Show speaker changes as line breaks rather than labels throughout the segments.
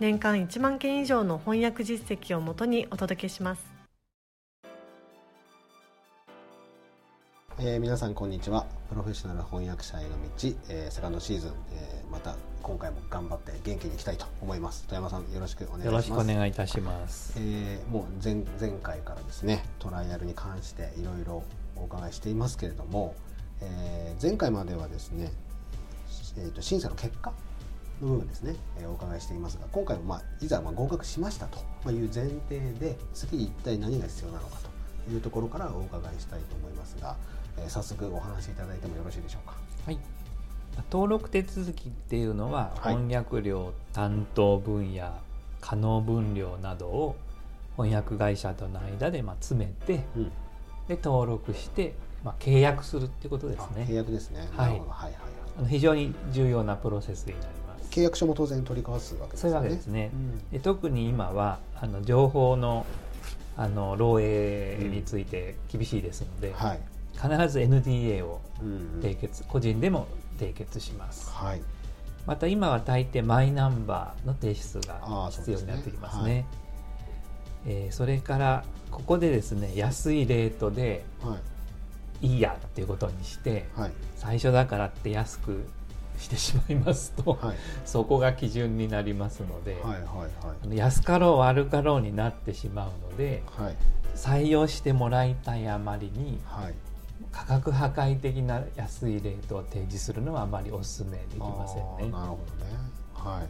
年間1万件以上の翻訳実績をもとにお届けします、
えー、皆さんこんにちは。プロフェッショナル翻訳者への道、えー、セカンドシーズン、えー、また今回も頑張って元気にいきたいと思います。富山さんよろしくお願いします。
よろしくお願いいたします、
えー、もう前前回からですねトライアルに関していろいろお伺いしていますけれども、えー、前回まではですね、えーと審査の結果の部分ですね、えー、お伺いしていますが今回も、まあ、いざまあ合格しましたという前提で次一体何が必要なのかというところからお伺いしたいと思いますが、えー、早速お話しいただいてもよろしいでしょうか？
はい登録手続きっていうのは、翻訳料担当分野可能分量などを翻訳会社との間でまあ詰めて、うん、で登録して、まあ、契約するってことですね。
契約ですね。
はい、はいはいはい、非常に重要なプロセスになります。
契約書も当然取り交わすわけですね。そういうわけ
ですね。うん、で特に今はあの情報のあの漏洩について厳しいですので、うんはい、必ず NDA を締結、うんうん、個人でも締結します。はい、また今は大抵マイナンバーの提出が必要になってきますね。すねはい、えー、それからここでですね安いレートでいいやっていうことにして、はい、最初だからって安くしてしまいますと、はい、そこが基準になりますので、はいはいはい、安かろう悪かろうになってしまうので、はい、採用してもらいたいあまりに、はい、価格破壊的な安いレートを提示するのはあまりお勧めできませんね。
なるほどね、はい。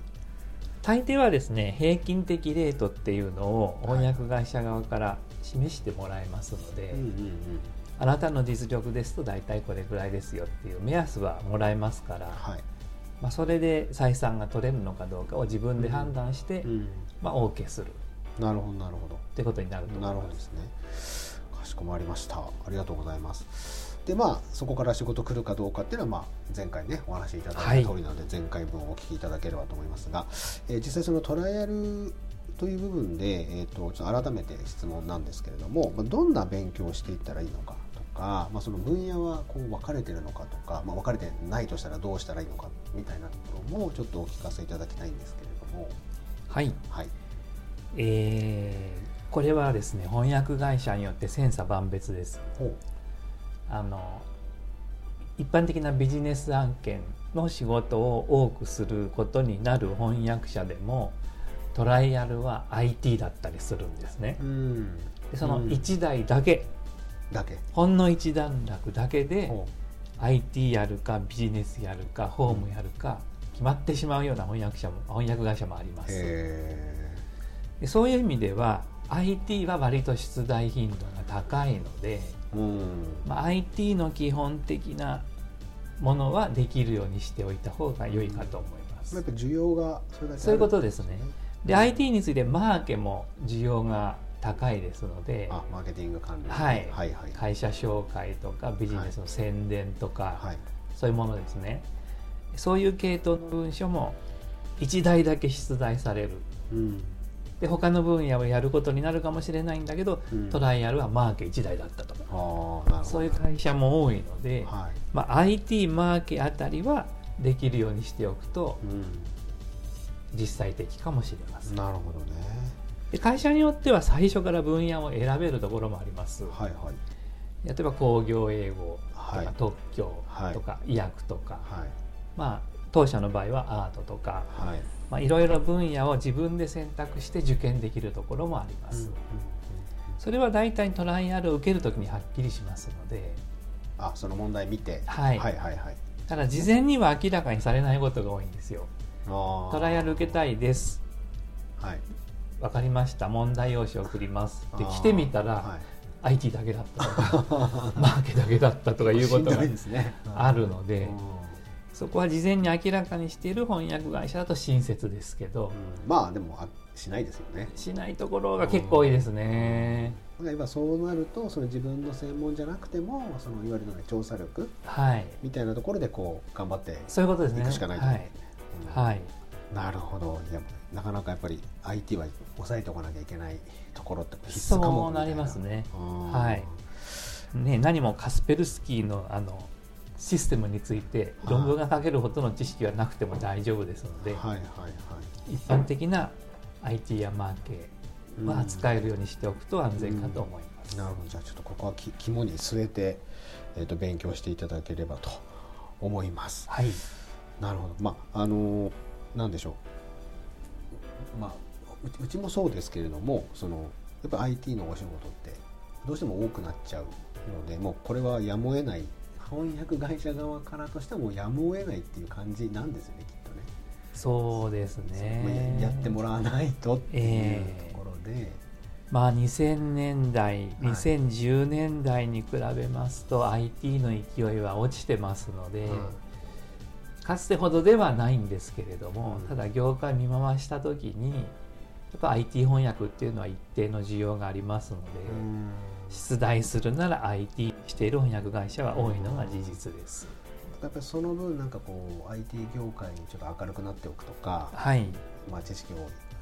大抵はですね平均的レートっていうのを翻訳会社側から示してもらえますので、うんうんうんあなたの実力ですと大体これぐらいですよっていう目安はもらえますから、はい、まあ、それで採算が取れるのかどうかを自分で判断して、うん、まあ、OK する。
なるほどなるほど。
ってことになると思います。なるほどです
ね。かしこまりました。ありがとうございます。でまあそこから仕事来るかどうかっていうのは、まあ、前回ねお話しいただいた通りなので、前回分お聞きいただければと思いますが、えー、実際そのトライアルという部分で、えーと、ちょっと改めて質問なんですけれども、まあ、どんな勉強をしていったらいいのかか、まあ、その分野はこう分かれてるのかとか、まあ、分かれてないとしたらどうしたらいいのかみたいなところもちょっとお聞かせいただきたいんですけれども。
はい、はいえー、これはですね翻訳会社によって千差万別です。あの一般的なビジネス案件の仕事を多くすることになる翻訳者でもトライアルは IT だったりするんですね。でその1台だけ
だけ。
ほんの一段落だけで IT やるかビジネスやるかホームやるか決まってしまうような翻訳者も翻訳会社もあります。でそういう意味では IT は割と出題頻度が高いので、まあ、IT の基本的なものはできるようにしておいた方が良いかと思います。
やっぱ需要が
それだけそういうことですね。で、IT についてマーケも需要が高いですので
あマーケティング関連、
はい、はいはい。会社紹介とかビジネスの宣伝とか、はい、そういうものですね。そういう系統の文書も1台だけ出題される、うん、で他の分野をやることになるかもしれないんだけど、うん、トライアルはマーケ1台だったと。かそういう会社も多いので、はい、まあ、IT マーケあたりはできるようにしておくと、うん、実際的かもしれません。
なるほどね
で会社によっては最初から分野を選べるところもあります。はいはい、例えば工業英語とか特許とか医薬とか、はい、まあ当社の場合はアートとか、はい、まあ、いろいろ分野を自分で選択して受験できるところもあります。うんうんうん、それは大体トライアルを受けるときにはっきりしますので。
あその問題見て、
はい、はいはいはい。ただ事前には明らかにされないことが多いんですよ。トライアル受けたいです、はい、分かりました。問題用紙送ります。って来てみたら、はい、IT だけだったとか マーケだけだったとかいうことがあるので、そこは事前に明らかにしている翻訳会社だと親切ですけど、
うん、まあでもあしないですよね。
しないところが結構多いですね、
うん、今そうなるとその自分の専門じゃなくてもそのいわゆる、ね、調査力、
はい、
みたいなところでこう頑張って
そういうことですね。
いくしかないと、
はい、うん、はい、
なるほど。いやなかなかやっぱり IT は抑えておかなきゃいけないところって必須かも
そうなりますね。はい。ね何もカスペルスキーのあのシステムについて論文が書けるほどの知識はなくても大丈夫ですので、はいはいはい、一般的な IT やマーケは扱えるようにしておくと安全かと思います。
なるほど。じゃあちょっとここは肝に据えて、えーと、勉強していただければと思います。
はい、
なるほど。まああのなんでしょう？まあうちもそうですけれどもそのやっぱ IT のお仕事ってどうしても多くなっちゃうのでもうこれはやむを得ない。翻訳会社側からとしてもやむを得ないっていう感じなんですよねきっとね。
そうですね。
やってもらわないとっていうところで。えー
まあ、2000年代、2010年代に比べますと IT の勢いは落ちてますので、かつてほどではないんですけれども、ただ業界見回した時にやっぱ IT 翻訳っていうのは一定の需要がありますので、出題するなら IT している翻訳会社は多いのが事実です。
やっぱりその分なんかこう IT 業界にちょっと明るくなっておくとか、
はい、
まあ知識を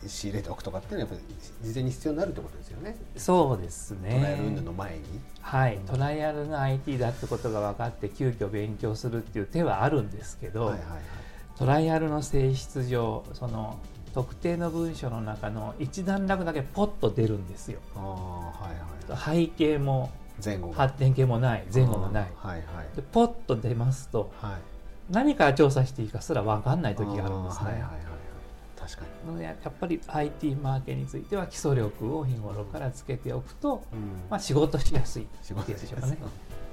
仕入れておくとかっていうのはやっぱり事前に必要になるってことですよね。
そうですね。
トライアル運の前に。
はい、トライアルの IT だってことが分かって急遽勉強するっていう手はあるんですけど、はいはいはい、トライアルの性質上その特定の文章の中の一段落だけポッと出るんですよ。
あはいはい、
背景も
前後
発展系もない前後もない、
はいはい、
でポッと出ますと、はい、何から調査していいかすら分かんない時があるんですね。はいはいはい
確か
に。のでやっぱり IT マーケについては基礎力を日頃からつけておくと、うん、まあ、仕事しやすいっていうでしょうかね。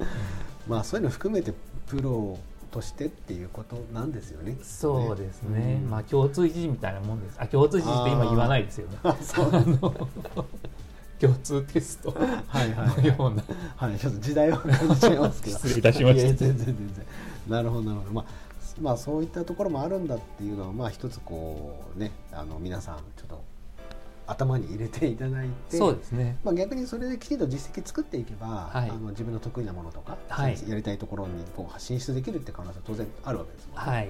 まあそういうの含めてプロとしてっていうことなんですよね。
そうですね。うん、まあ共通一時みたいなもんです。あ共通一時って今言わないですよね。共通テストはいはい、ような、
はい、ちょっと時代を感じちゃいますけど。
失礼いたしました。全
然全然。なるほどなるほど。まあまあそういったところもあるんだっていうのはまあ一つこうねあの皆さんちょっと頭に入れていただいて
そうですね、
まあ、逆にそれできちんと実績作っていけば、はい、あの自分の得意なものとか、はい、やりたいところにこう進出できるって可能性は当然あるわけですもんね。はい。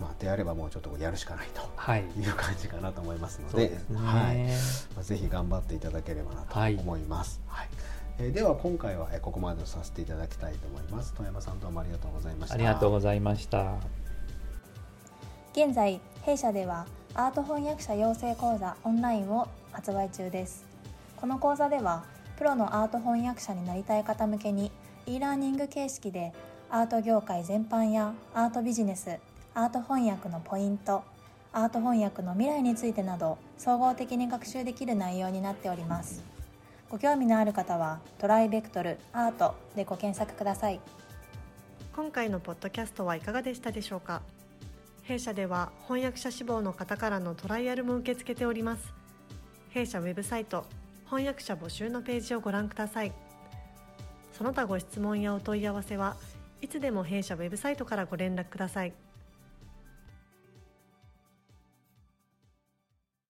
まあ、であればもうちょっとやるしかないとい。う感じかなと思いますので、はい、ね、はい。まあ、ぜひ頑張っていただければなと思います。はい、えー、では今回はここまでとさせていただきたいと思います。富山さんどうもありがとうございました。
ありがとうございました。
現在弊社ではアート翻訳者養成講座オンラインを発売中ですこの講座ではプロのアート翻訳者になりたい方向けに e ラーニング形式でアート業界全般やアートビジネスアート翻訳のポイントアート翻訳の未来についてなど総合的に学習できる内容になっておりますご興味のある方はトライベクトルアートでご検索ください。
今回のポッドキャストはいかがでしたでしょうか？弊社では翻訳者志望の方からのトライアルも受け付けております。弊社ウェブサイト翻訳者募集のページをご覧ください。その他ご質問やお問い合わせはいつでも弊社ウェブサイトからご連絡ください。